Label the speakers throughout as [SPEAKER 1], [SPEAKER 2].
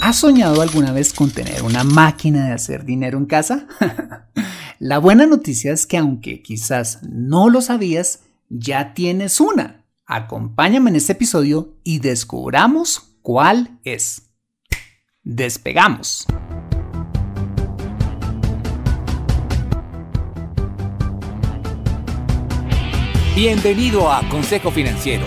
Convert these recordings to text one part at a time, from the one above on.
[SPEAKER 1] ¿Has soñado alguna vez con tener una máquina de hacer dinero en casa? La buena noticia es que aunque quizás no lo sabías, ya tienes una. Acompáñame en este episodio y descubramos cuál es. Despegamos.
[SPEAKER 2] Bienvenido a Consejo Financiero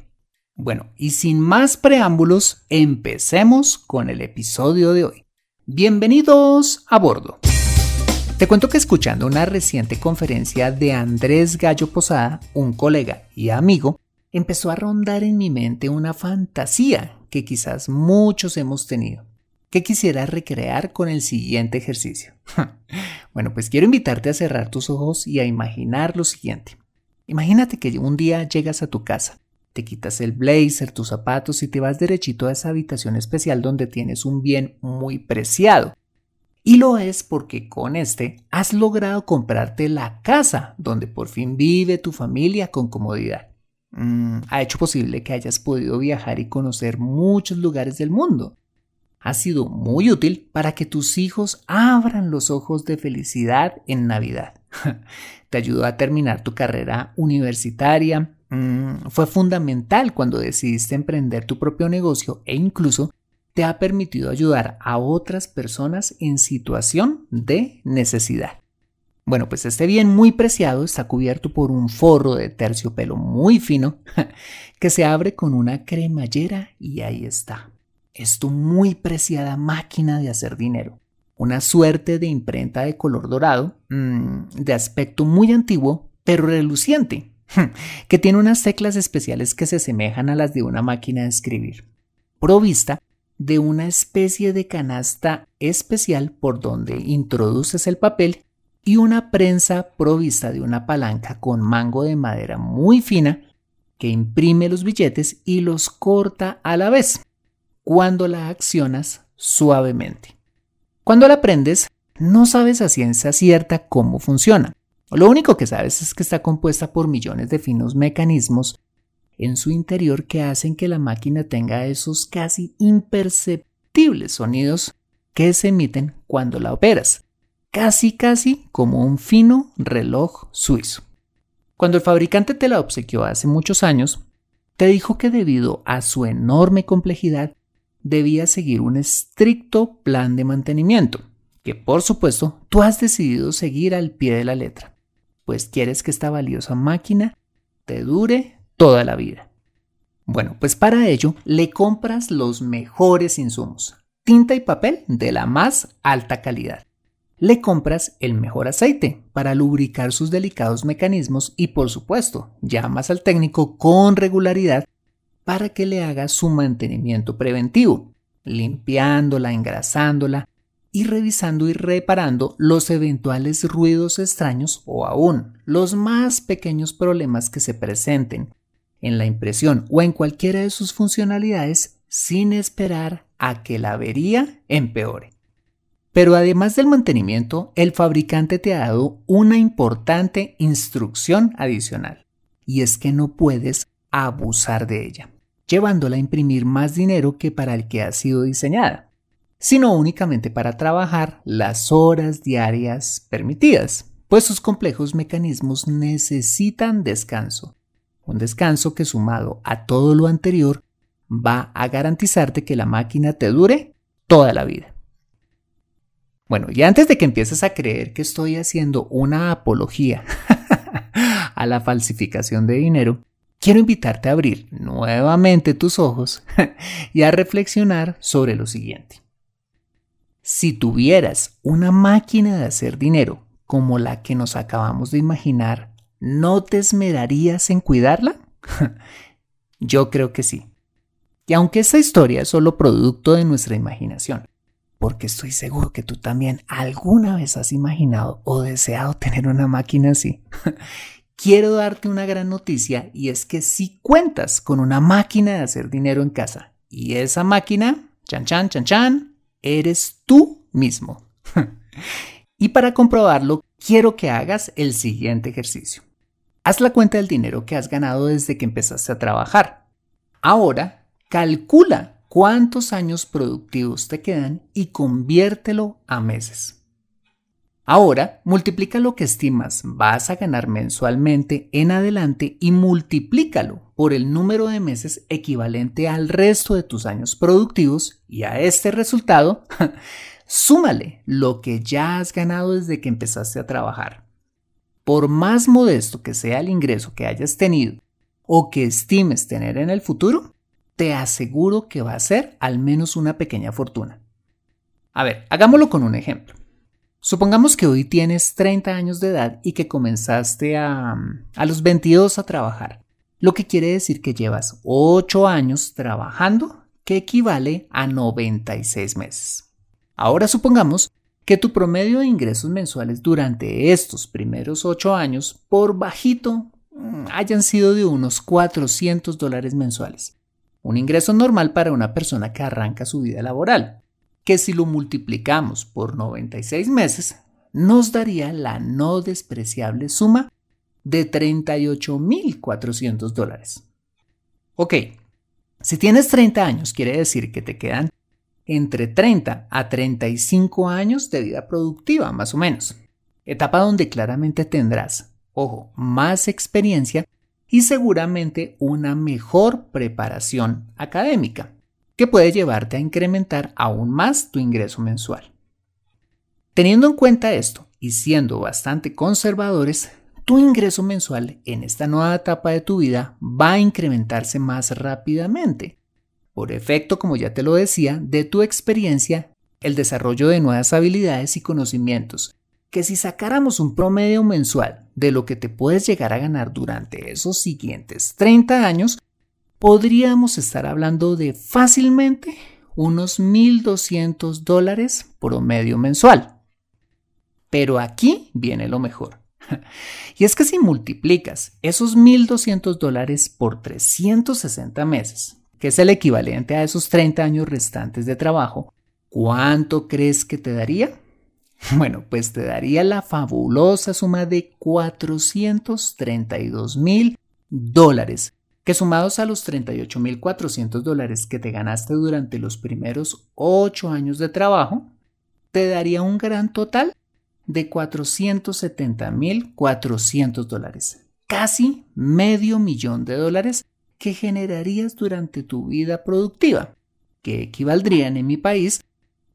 [SPEAKER 1] Bueno, y sin más preámbulos, empecemos con el episodio de hoy. Bienvenidos a bordo. Te cuento que escuchando una reciente conferencia de Andrés Gallo Posada, un colega y amigo, empezó a rondar en mi mente una fantasía que quizás muchos hemos tenido, que quisiera recrear con el siguiente ejercicio. bueno, pues quiero invitarte a cerrar tus ojos y a imaginar lo siguiente. Imagínate que un día llegas a tu casa te quitas el blazer, tus zapatos y te vas derechito a esa habitación especial donde tienes un bien muy preciado. Y lo es porque con este has logrado comprarte la casa donde por fin vive tu familia con comodidad. Mm, ha hecho posible que hayas podido viajar y conocer muchos lugares del mundo. Ha sido muy útil para que tus hijos abran los ojos de felicidad en Navidad. Te ayudó a terminar tu carrera universitaria, Mm, fue fundamental cuando decidiste emprender tu propio negocio e incluso te ha permitido ayudar a otras personas en situación de necesidad. Bueno, pues este bien muy preciado está cubierto por un forro de terciopelo muy fino que se abre con una cremallera y ahí está. Es tu muy preciada máquina de hacer dinero. Una suerte de imprenta de color dorado, mm, de aspecto muy antiguo, pero reluciente, que tiene unas teclas especiales que se asemejan a las de una máquina de escribir, provista de una especie de canasta especial por donde introduces el papel y una prensa provista de una palanca con mango de madera muy fina que imprime los billetes y los corta a la vez cuando la accionas suavemente. Cuando la prendes, no sabes a ciencia cierta cómo funciona, lo único que sabes es que está compuesta por millones de finos mecanismos en su interior que hacen que la máquina tenga esos casi imperceptibles sonidos que se emiten cuando la operas, casi casi como un fino reloj suizo. Cuando el fabricante te la obsequió hace muchos años, te dijo que debido a su enorme complejidad debía seguir un estricto plan de mantenimiento, que por supuesto tú has decidido seguir al pie de la letra pues quieres que esta valiosa máquina te dure toda la vida. Bueno, pues para ello le compras los mejores insumos, tinta y papel de la más alta calidad, le compras el mejor aceite para lubricar sus delicados mecanismos y por supuesto llamas al técnico con regularidad para que le haga su mantenimiento preventivo, limpiándola, engrasándola y revisando y reparando los eventuales ruidos extraños o aún los más pequeños problemas que se presenten en la impresión o en cualquiera de sus funcionalidades sin esperar a que la avería empeore. Pero además del mantenimiento, el fabricante te ha dado una importante instrucción adicional, y es que no puedes abusar de ella, llevándola a imprimir más dinero que para el que ha sido diseñada, sino únicamente para trabajar las horas diarias permitidas, pues sus complejos mecanismos necesitan descanso, un descanso que sumado a todo lo anterior va a garantizarte que la máquina te dure toda la vida. Bueno, y antes de que empieces a creer que estoy haciendo una apología a la falsificación de dinero, quiero invitarte a abrir nuevamente tus ojos y a reflexionar sobre lo siguiente. Si tuvieras una máquina de hacer dinero como la que nos acabamos de imaginar, ¿no te esmerarías en cuidarla? Yo creo que sí. Y aunque esta historia es solo producto de nuestra imaginación, porque estoy seguro que tú también alguna vez has imaginado o deseado tener una máquina así. Quiero darte una gran noticia y es que si cuentas con una máquina de hacer dinero en casa y esa máquina, chan chan chan chan, eres tú mismo. y para comprobarlo, quiero que hagas el siguiente ejercicio. Haz la cuenta del dinero que has ganado desde que empezaste a trabajar. Ahora, calcula cuántos años productivos te quedan y conviértelo a meses. Ahora, multiplica lo que estimas vas a ganar mensualmente en adelante y multiplícalo por el número de meses equivalente al resto de tus años productivos y a este resultado, súmale lo que ya has ganado desde que empezaste a trabajar. Por más modesto que sea el ingreso que hayas tenido o que estimes tener en el futuro, te aseguro que va a ser al menos una pequeña fortuna. A ver, hagámoslo con un ejemplo. Supongamos que hoy tienes 30 años de edad y que comenzaste a, a los 22 a trabajar, lo que quiere decir que llevas 8 años trabajando, que equivale a 96 meses. Ahora supongamos que tu promedio de ingresos mensuales durante estos primeros 8 años, por bajito, mm, hayan sido de unos 400 dólares mensuales. Un ingreso normal para una persona que arranca su vida laboral, que si lo multiplicamos por 96 meses, nos daría la no despreciable suma de 38.400 dólares. Ok, si tienes 30 años, quiere decir que te quedan entre 30 a 35 años de vida productiva, más o menos. Etapa donde claramente tendrás, ojo, más experiencia y seguramente una mejor preparación académica, que puede llevarte a incrementar aún más tu ingreso mensual. Teniendo en cuenta esto y siendo bastante conservadores, tu ingreso mensual en esta nueva etapa de tu vida va a incrementarse más rápidamente, por efecto, como ya te lo decía, de tu experiencia, el desarrollo de nuevas habilidades y conocimientos, que si sacáramos un promedio mensual de lo que te puedes llegar a ganar durante esos siguientes 30 años, podríamos estar hablando de fácilmente unos 1.200 dólares promedio mensual. Pero aquí viene lo mejor. Y es que si multiplicas esos 1.200 dólares por 360 meses, que es el equivalente a esos 30 años restantes de trabajo, ¿cuánto crees que te daría? Bueno, pues te daría la fabulosa suma de 432 mil dólares, que sumados a los 38 mil 400 dólares que te ganaste durante los primeros 8 años de trabajo, te daría un gran total de 470 mil 400 dólares, casi medio millón de dólares que generarías durante tu vida productiva, que equivaldrían en mi país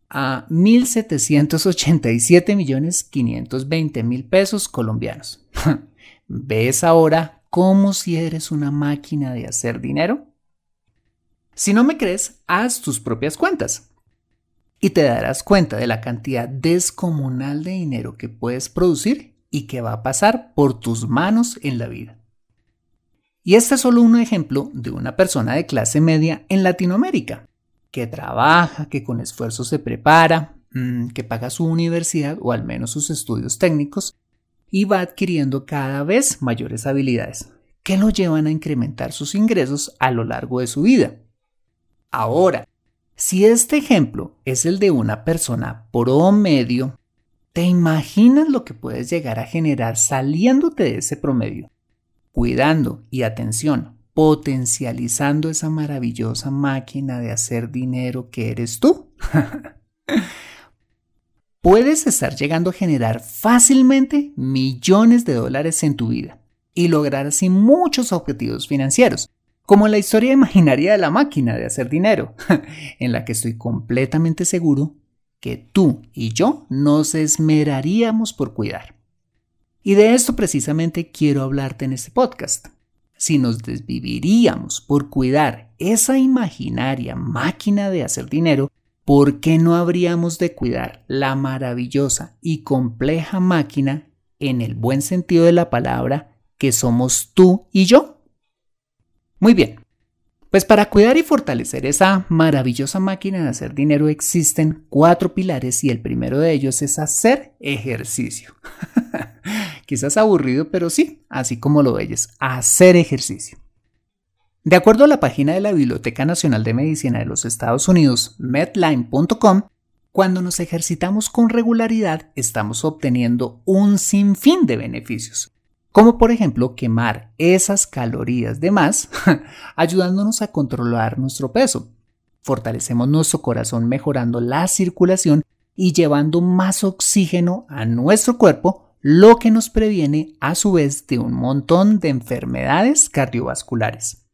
[SPEAKER 1] a 1.787 millones 520 mil pesos colombianos. ¿Ves ahora cómo si eres una máquina de hacer dinero? Si no me crees, haz tus propias cuentas. y te darás cuenta de la cantidad descomunal de dinero que puedes producir y que va a pasar por tus manos en la vida. Y este es solo un ejemplo de una persona de clase media en Latinoamérica, que trabaja, que con esfuerzo se prepara, mm, que paga su universidad o al menos sus estudios técnicos y va adquiriendo cada vez mayores habilidades que lo llevan a incrementar sus ingresos a lo largo de su vida. Ahora, si este ejemplo es el de una persona promedio, ¿te imaginas lo que puedes llegar a generar saliéndote de ese promedio? Cuidando y atención, potencializando esa maravillosa máquina de hacer dinero que eres tú. puedes estar llegando a generar fácilmente millones de dólares en tu vida y lograr así muchos objetivos financieros, como la historia imaginaria de la máquina de hacer dinero, en la que estoy completamente seguro que tú y yo nos esmeraríamos por cuidar. Y de esto precisamente quiero hablarte en este podcast. Si nos desviviríamos por cuidar esa imaginaria máquina de hacer dinero, ¿por qué no habríamos de cuidar la maravillosa y compleja máquina, en el buen sentido de la palabra, que somos tú y yo? Muy bien, pues para cuidar y fortalecer esa maravillosa máquina de hacer dinero existen cuatro pilares y el primero de ellos es hacer ejercicio. Quizás aburrido, pero sí, así como lo oyes, hacer ejercicio. De acuerdo a la página de la Biblioteca Nacional de Medicina de los Estados Unidos, medline.com, cuando nos ejercitamos con regularidad estamos obteniendo un sinfín de beneficios, como por ejemplo quemar esas calorías de más, ayudándonos a controlar nuestro peso. Fortalecemos nuestro corazón mejorando la circulación y llevando más oxígeno a nuestro cuerpo, lo que nos previene a su vez de un montón de enfermedades cardiovasculares.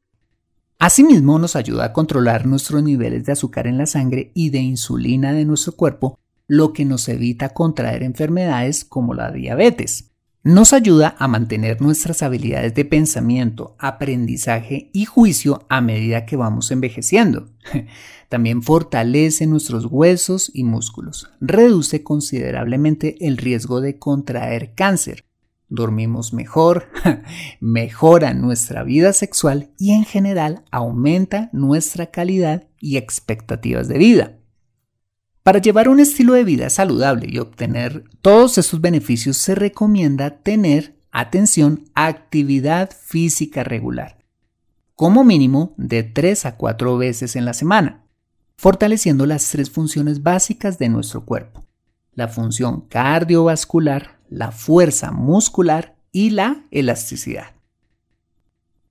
[SPEAKER 1] Asimismo, nos ayuda a controlar nuestros niveles de azúcar en la sangre y de insulina de nuestro cuerpo, lo que nos evita contraer enfermedades como la diabetes. Nos ayuda a mantener nuestras habilidades de pensamiento, aprendizaje y juicio a medida que vamos envejeciendo. También fortalece nuestros huesos y músculos. Reduce considerablemente el riesgo de contraer cáncer dormimos mejor, mejora nuestra vida sexual y en general aumenta nuestra calidad y expectativas de vida. Para llevar un estilo de vida saludable y obtener todos estos beneficios se recomienda tener, atención, actividad física regular, como mínimo de 3 a 4 veces en la semana, fortaleciendo las tres funciones básicas de nuestro cuerpo, la función cardiovascular, la fuerza muscular y la elasticidad.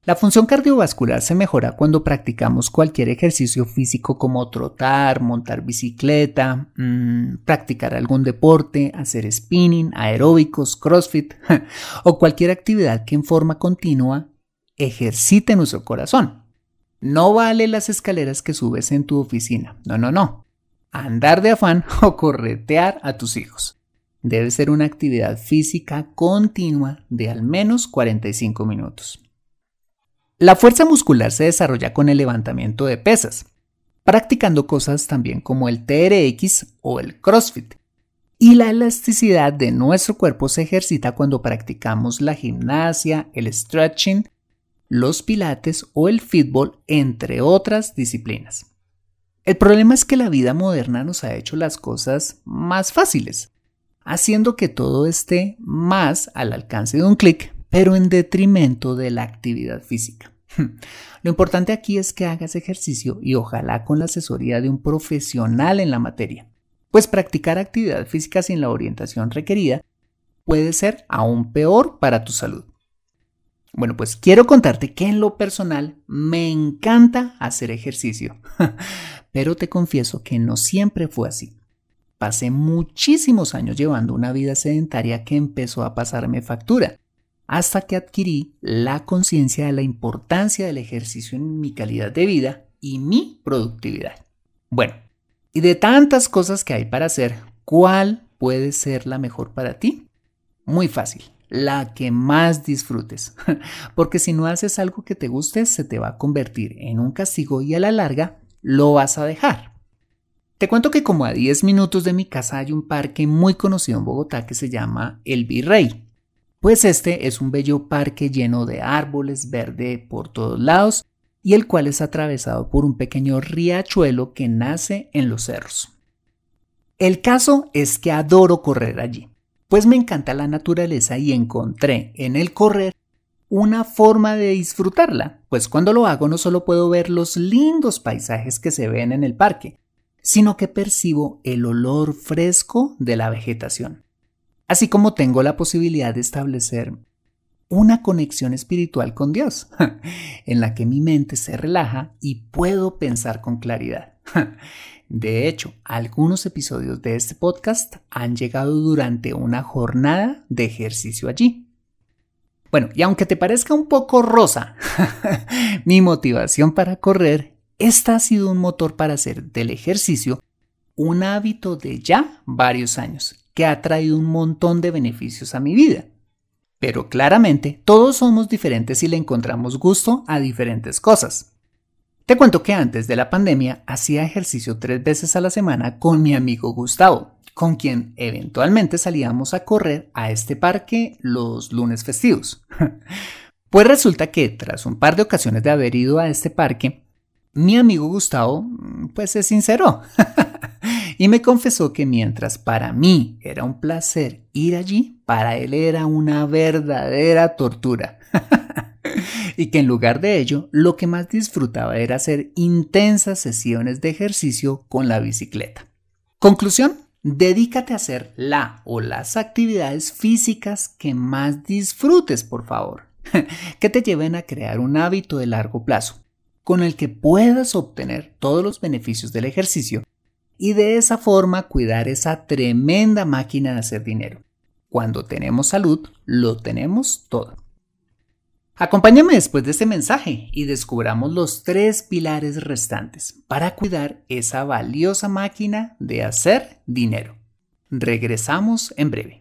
[SPEAKER 1] La función cardiovascular se mejora cuando practicamos cualquier ejercicio físico como trotar, montar bicicleta, mm, practicar algún deporte, hacer spinning, aeróbicos, crossfit o cualquier actividad que en forma continua ejercite nuestro corazón. No vale las escaleras que subes en tu oficina, no, no, no. Andar de afán o corretear a tus hijos debe ser una actividad física continua de al menos 45 minutos. La fuerza muscular se desarrolla con el levantamiento de pesas, practicando cosas también como el TRX o el CrossFit. Y la elasticidad de nuestro cuerpo se ejercita cuando practicamos la gimnasia, el stretching, los pilates o el fútbol, entre otras disciplinas. El problema es que la vida moderna nos ha hecho las cosas más fáciles haciendo que todo esté más al alcance de un clic, pero en detrimento de la actividad física. Lo importante aquí es que hagas ejercicio y ojalá con la asesoría de un profesional en la materia, pues practicar actividad física sin la orientación requerida puede ser aún peor para tu salud. Bueno, pues quiero contarte que en lo personal me encanta hacer ejercicio, pero te confieso que no siempre fue así. Pasé muchísimos años llevando una vida sedentaria que empezó a pasarme factura, hasta que adquirí la conciencia de la importancia del ejercicio en mi calidad de vida y mi productividad. Bueno, y de tantas cosas que hay para hacer, ¿cuál puede ser la mejor para ti? Muy fácil, la que más disfrutes, porque si no haces algo que te guste, se te va a convertir en un castigo y a la larga lo vas a dejar. Te cuento que como a 10 minutos de mi casa hay un parque muy conocido en Bogotá que se llama El Virrey. Pues este es un bello parque lleno de árboles, verde por todos lados y el cual es atravesado por un pequeño riachuelo que nace en los cerros. El caso es que adoro correr allí, pues me encanta la naturaleza y encontré en el correr una forma de disfrutarla, pues cuando lo hago no solo puedo ver los lindos paisajes que se ven en el parque, sino que percibo el olor fresco de la vegetación, así como tengo la posibilidad de establecer una conexión espiritual con Dios, en la que mi mente se relaja y puedo pensar con claridad. De hecho, algunos episodios de este podcast han llegado durante una jornada de ejercicio allí. Bueno, y aunque te parezca un poco rosa, mi motivación para correr esta ha sido un motor para hacer del ejercicio un hábito de ya varios años, que ha traído un montón de beneficios a mi vida. Pero claramente todos somos diferentes y le encontramos gusto a diferentes cosas. Te cuento que antes de la pandemia hacía ejercicio tres veces a la semana con mi amigo Gustavo, con quien eventualmente salíamos a correr a este parque los lunes festivos. Pues resulta que tras un par de ocasiones de haber ido a este parque, mi amigo Gustavo, mm, pues se sinceró y me confesó que mientras para mí era un placer ir allí, para él era una verdadera tortura. y que en lugar de ello, lo que más disfrutaba era hacer intensas sesiones de ejercicio con la bicicleta. Conclusión, dedícate a hacer la o las actividades físicas que más disfrutes, por favor, que te lleven a crear un hábito de largo plazo con el que puedas obtener todos los beneficios del ejercicio y de esa forma cuidar esa tremenda máquina de hacer dinero. Cuando tenemos salud, lo tenemos todo. Acompáñame después de este mensaje y descubramos los tres pilares restantes para cuidar esa valiosa máquina de hacer dinero. Regresamos en breve.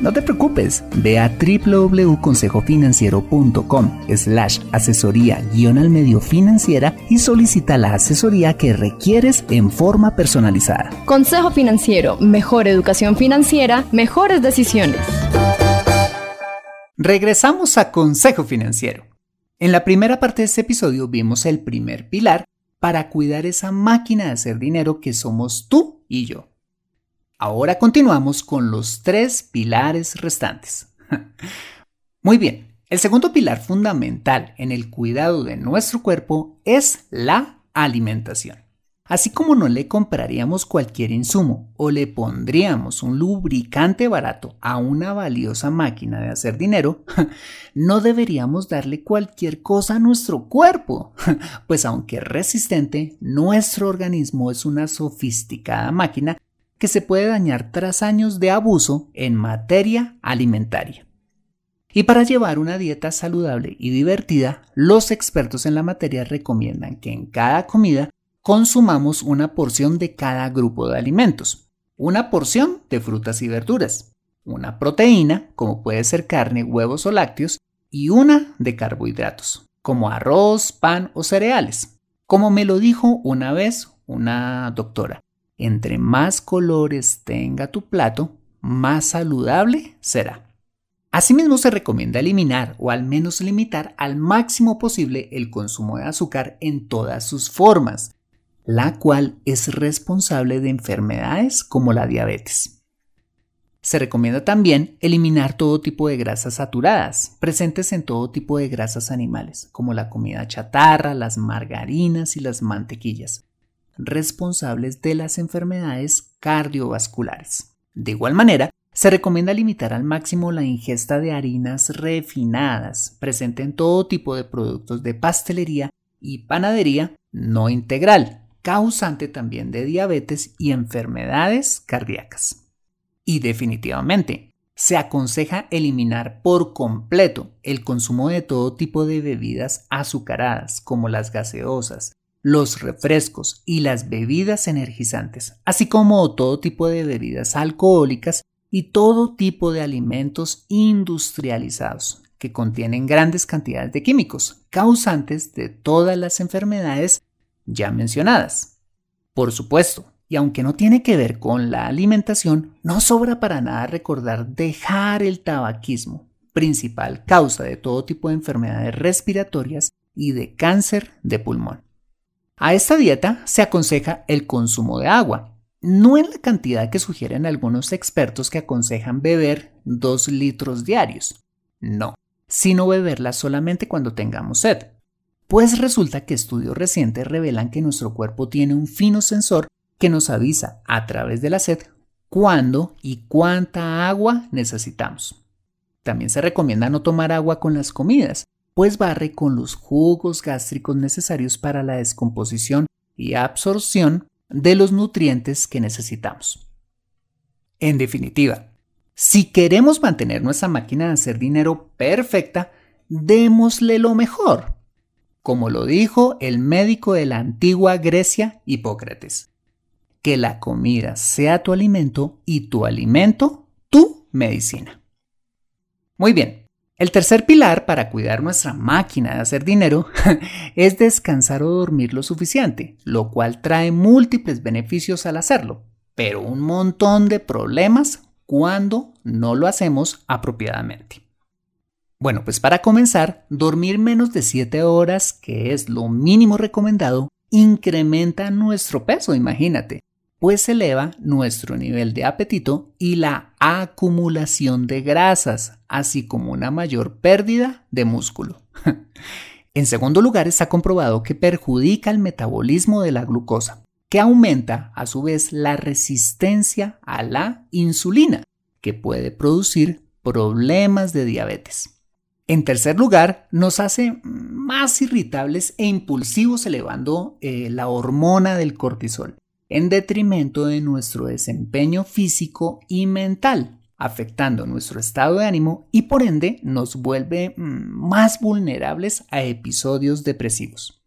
[SPEAKER 1] no te preocupes, ve a www.consejofinanciero.com slash asesoría guion al medio financiera y solicita la asesoría que requieres en forma personalizada.
[SPEAKER 3] Consejo Financiero, mejor educación financiera, mejores decisiones.
[SPEAKER 1] Regresamos a Consejo Financiero. En la primera parte de este episodio vimos el primer pilar para cuidar esa máquina de hacer dinero que somos tú y yo. Ahora continuamos con los tres pilares restantes. Muy bien, el segundo pilar fundamental en el cuidado de nuestro cuerpo es la alimentación. Así como no le compraríamos cualquier insumo o le pondríamos un lubricante barato a una valiosa máquina de hacer dinero, no deberíamos darle cualquier cosa a nuestro cuerpo, pues aunque resistente, nuestro organismo es una sofisticada máquina que se puede dañar tras años de abuso en materia alimentaria. Y para llevar una dieta saludable y divertida, los expertos en la materia recomiendan que en cada comida consumamos una porción de cada grupo de alimentos, una porción de frutas y verduras, una proteína, como puede ser carne, huevos o lácteos, y una de carbohidratos, como arroz, pan o cereales. Como me lo dijo una vez una doctora, entre más colores tenga tu plato, más saludable será. Asimismo, se recomienda eliminar o al menos limitar al máximo posible el consumo de azúcar en todas sus formas, la cual es responsable de enfermedades como la diabetes. Se recomienda también eliminar todo tipo de grasas saturadas, presentes en todo tipo de grasas animales, como la comida chatarra, las margarinas y las mantequillas, responsables de las enfermedades cardiovasculares. De igual manera, se recomienda limitar al máximo la ingesta de harinas refinadas, presente en todo tipo de productos de pastelería y panadería no integral, causante también de diabetes y enfermedades cardíacas. Y definitivamente, se aconseja eliminar por completo el consumo de todo tipo de bebidas azucaradas, como las gaseosas, los refrescos y las bebidas energizantes, así como todo tipo de bebidas alcohólicas y todo tipo de alimentos industrializados que contienen grandes cantidades de químicos, causantes de todas las enfermedades ya mencionadas. Por supuesto, y aunque no tiene que ver con la alimentación, no sobra para nada recordar dejar el tabaquismo, principal causa de todo tipo de enfermedades respiratorias y de cáncer de pulmón. A esta dieta se aconseja el consumo de agua, no en la cantidad que sugieren algunos expertos que aconsejan beber 2 litros diarios, no, sino beberla solamente cuando tengamos sed. Pues resulta que estudios recientes revelan que nuestro cuerpo tiene un fino sensor que nos avisa a través de la sed cuándo y cuánta agua necesitamos. También se recomienda no tomar agua con las comidas, pues barre con los jugos gástricos necesarios para la descomposición y absorción de los nutrientes que necesitamos. En definitiva, si queremos mantener nuestra máquina de hacer dinero perfecta, démosle lo mejor, como lo dijo el médico de la antigua Grecia, Hipócrates. Que la comida sea tu alimento y tu alimento tu medicina. Muy bien, el tercer pilar para cuidar nuestra máquina de hacer dinero es descansar o dormir lo suficiente, lo cual trae múltiples beneficios al hacerlo, pero un montón de problemas cuando no lo hacemos apropiadamente. Bueno, pues para comenzar, dormir menos de 7 horas, que es lo mínimo recomendado, incrementa nuestro peso, imagínate pues eleva nuestro nivel de apetito y la acumulación de grasas, así como una mayor pérdida de músculo. en segundo lugar, está comprobado que perjudica el metabolismo de la glucosa, que aumenta a su vez la resistencia a la insulina, que puede producir problemas de diabetes. En tercer lugar, nos hace más irritables e impulsivos elevando eh, la hormona del cortisol en detrimento de nuestro desempeño físico y mental, afectando nuestro estado de ánimo y por ende nos vuelve mm, más vulnerables a episodios depresivos.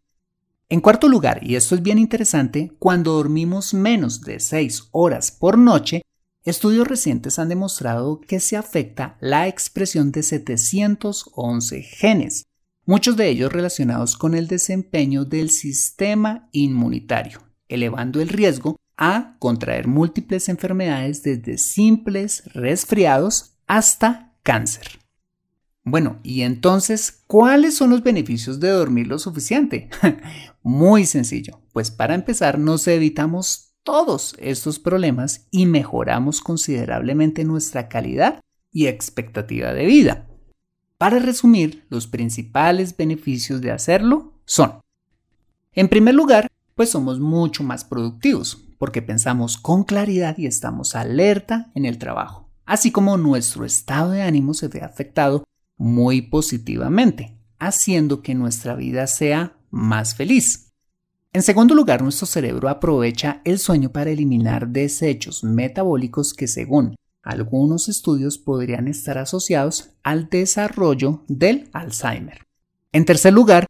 [SPEAKER 1] En cuarto lugar, y esto es bien interesante, cuando dormimos menos de 6 horas por noche, estudios recientes han demostrado que se afecta la expresión de 711 genes, muchos de ellos relacionados con el desempeño del sistema inmunitario elevando el riesgo a contraer múltiples enfermedades desde simples resfriados hasta cáncer. Bueno, y entonces, ¿cuáles son los beneficios de dormir lo suficiente? Muy sencillo, pues para empezar nos evitamos todos estos problemas y mejoramos considerablemente nuestra calidad y expectativa de vida. Para resumir, los principales beneficios de hacerlo son, en primer lugar, pues somos mucho más productivos, porque pensamos con claridad y estamos alerta en el trabajo, así como nuestro estado de ánimo se ve afectado muy positivamente, haciendo que nuestra vida sea más feliz. En segundo lugar, nuestro cerebro aprovecha el sueño para eliminar desechos metabólicos que según algunos estudios podrían estar asociados al desarrollo del Alzheimer. En tercer lugar,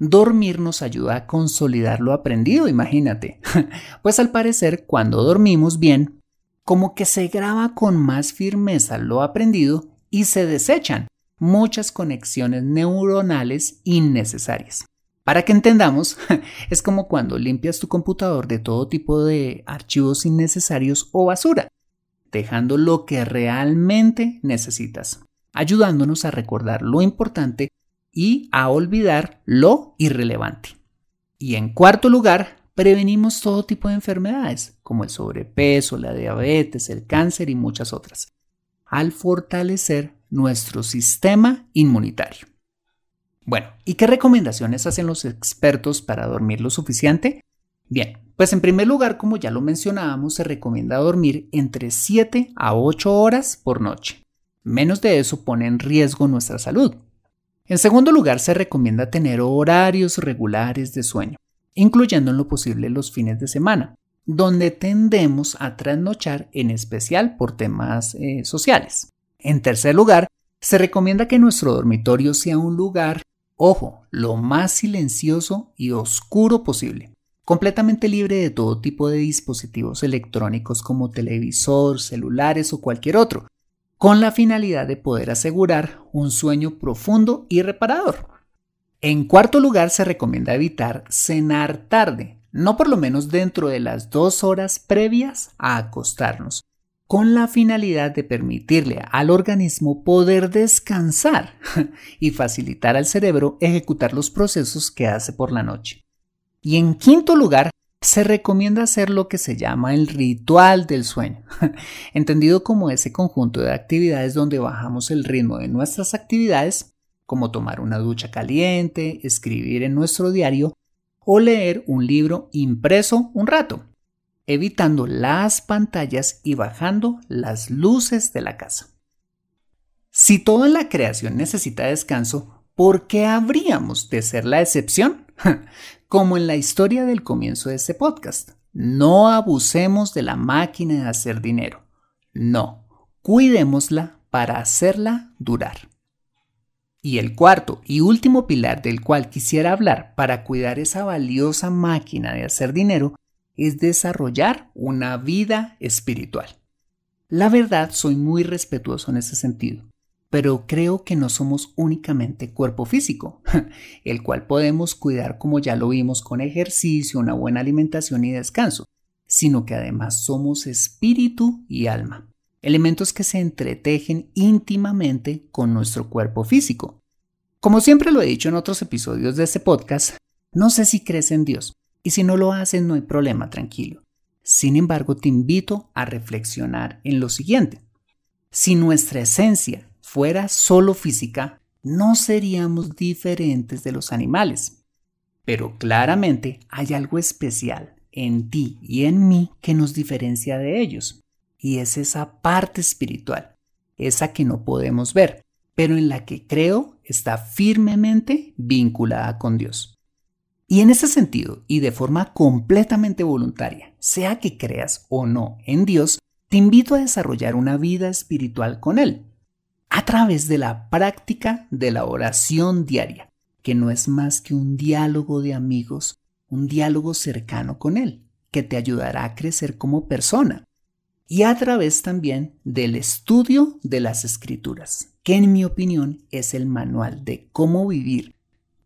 [SPEAKER 1] Dormir nos ayuda a consolidar lo aprendido, imagínate. Pues al parecer, cuando dormimos bien, como que se graba con más firmeza lo aprendido y se desechan muchas conexiones neuronales innecesarias. Para que entendamos, es como cuando limpias tu computador de todo tipo de archivos innecesarios o basura, dejando lo que realmente necesitas, ayudándonos a recordar lo importante y a olvidar lo irrelevante. Y en cuarto lugar, prevenimos todo tipo de enfermedades, como el sobrepeso, la diabetes, el cáncer y muchas otras, al fortalecer nuestro sistema inmunitario. Bueno, ¿y qué recomendaciones hacen los expertos para dormir lo suficiente? Bien, pues en primer lugar, como ya lo mencionábamos, se recomienda dormir entre 7 a 8 horas por noche. Menos de eso pone en riesgo nuestra salud, en segundo lugar, se recomienda tener horarios regulares de sueño, incluyendo en lo posible los fines de semana, donde tendemos a trasnochar en especial por temas eh, sociales. En tercer lugar, se recomienda que nuestro dormitorio sea un lugar, ojo, lo más silencioso y oscuro posible, completamente libre de todo tipo de dispositivos electrónicos como televisor, celulares o cualquier otro, con la finalidad de poder asegurar un sueño profundo y reparador. En cuarto lugar, se recomienda evitar cenar tarde, no por lo menos dentro de las dos horas previas a acostarnos, con la finalidad de permitirle al organismo poder descansar y facilitar al cerebro ejecutar los procesos que hace por la noche. Y en quinto lugar, se recomienda hacer lo que se llama el ritual del sueño, entendido como ese conjunto de actividades donde bajamos el ritmo de nuestras actividades, como tomar una ducha caliente, escribir en nuestro diario o leer un libro impreso un rato evitando las pantallas y bajando las luces de la casa. Si toda la creación necesita descanso, ¿por qué habríamos de ser la excepción? Como en la historia del comienzo de este podcast. No abusemos de la máquina de hacer dinero. No, cuidémosla para hacerla durar. Y el cuarto y último pilar del cual quisiera hablar para cuidar esa valiosa máquina de hacer dinero es desarrollar una vida espiritual. La verdad, soy muy respetuoso en ese sentido, pero creo que no somos únicamente cuerpo físico, el cual podemos cuidar como ya lo vimos con ejercicio, una buena alimentación y descanso, sino que además somos espíritu y alma, elementos que se entretejen íntimamente con nuestro cuerpo físico. Como siempre lo he dicho en otros episodios de este podcast, no sé si crees en Dios, y si no lo haces, no hay problema, tranquilo. Sin embargo, te invito a reflexionar en lo siguiente. Si nuestra esencia fuera solo física, no seríamos diferentes de los animales. Pero claramente hay algo especial en ti y en mí que nos diferencia de ellos. Y es esa parte espiritual, esa que no podemos ver, pero en la que creo está firmemente vinculada con Dios. Y en ese sentido, y de forma completamente voluntaria, sea que creas o no en Dios, te invito a desarrollar una vida espiritual con Él, a través de la práctica de la oración diaria, que no es más que un diálogo de amigos, un diálogo cercano con Él, que te ayudará a crecer como persona, y a través también del estudio de las escrituras, que en mi opinión es el manual de cómo vivir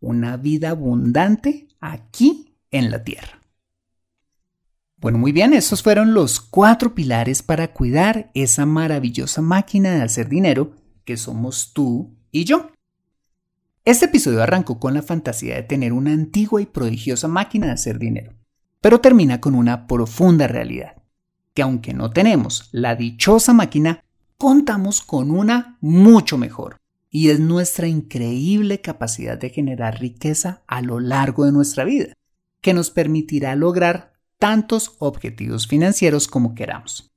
[SPEAKER 1] una vida abundante aquí en la tierra. Bueno, muy bien, estos fueron los cuatro pilares para cuidar esa maravillosa máquina de hacer dinero que somos tú y yo. Este episodio arrancó con la fantasía de tener una antigua y prodigiosa máquina de hacer dinero, pero termina con una profunda realidad, que aunque no tenemos la dichosa máquina, contamos con una mucho mejor, y es nuestra increíble capacidad de generar riqueza a lo largo de nuestra vida, que nos permitirá lograr tantos objetivos financieros como queramos.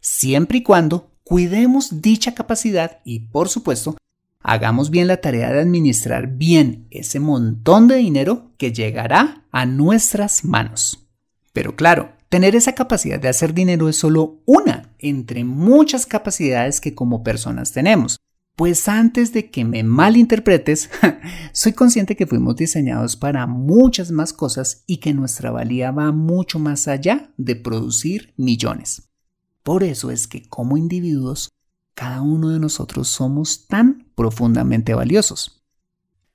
[SPEAKER 1] Siempre y cuando cuidemos dicha capacidad y, por supuesto, hagamos bien la tarea de administrar bien ese montón de dinero que llegará a nuestras manos. Pero claro, tener esa capacidad de hacer dinero es solo una entre muchas capacidades que como personas tenemos pues antes de que me malinterpretes, soy consciente que fuimos diseñados para muchas más cosas y que nuestra valía va mucho más allá de producir millones. Por eso es que como individuos, cada uno de nosotros somos tan profundamente valiosos.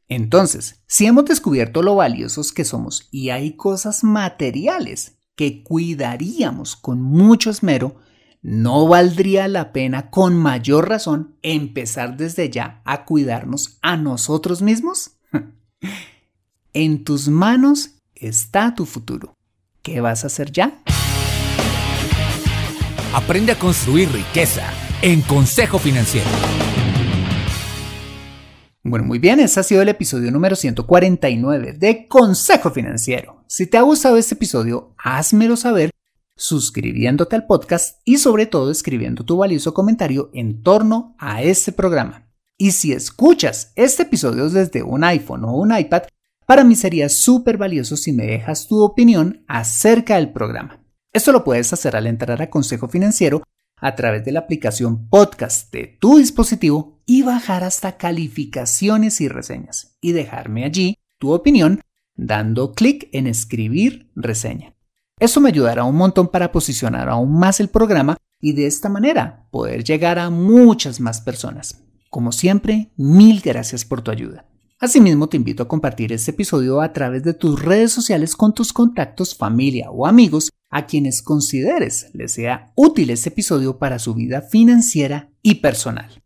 [SPEAKER 1] Entonces, si hemos descubierto lo valiosos que somos y hay cosas materiales que cuidaríamos con mucho esmero, ¿no valdría la pena con mayor razón empezar desde ya a cuidarnos a nosotros mismos? en tus manos está tu futuro. ¿Qué vas a hacer ya?
[SPEAKER 2] Aprende a construir riqueza en Consejo Financiero.
[SPEAKER 1] Bueno, muy bien, ese ha sido el episodio número 149 de Consejo Financiero. Si te ha gustado este episodio, házmelo saber suscribiéndote al podcast y sobre todo escribiendo tu valioso comentario en torno a este programa. Y si escuchas este episodio desde un iPhone o un iPad, para mí sería súper valioso si me dejas tu opinión acerca del programa. Esto lo puedes hacer al entrar a Consejo Financiero a través de la aplicación podcast de tu dispositivo y bajar hasta calificaciones y reseñas y dejarme allí tu opinión dando clic en escribir reseña. Esto me ayudará un montón para posicionar aún más el programa y de esta manera poder llegar a muchas más personas. Como siempre, mil gracias por tu ayuda. Asimismo, te invito a compartir este episodio a través de tus redes sociales con tus contactos, familia o amigos a quienes consideres les sea útil este episodio para su vida financiera y personal.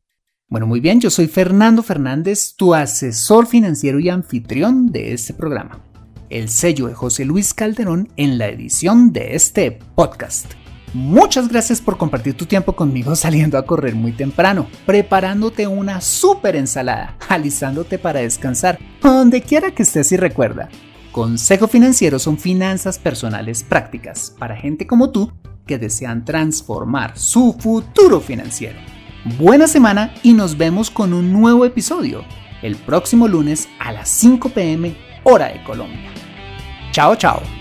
[SPEAKER 1] Bueno, muy bien, yo soy Fernando Fernández, tu asesor financiero y anfitrión de este programa. El sello de José Luis Calderón en la edición de este podcast. Muchas gracias por compartir tu tiempo conmigo saliendo a correr muy temprano, preparándote una súper ensalada, alistándote para descansar, donde quiera que estés y recuerda. Consejo Financiero son finanzas personales prácticas para gente como tú que desean transformar su futuro financiero. Buena semana y nos vemos con un nuevo episodio el próximo lunes a las 5 pm hora de Colombia. Chao, chao.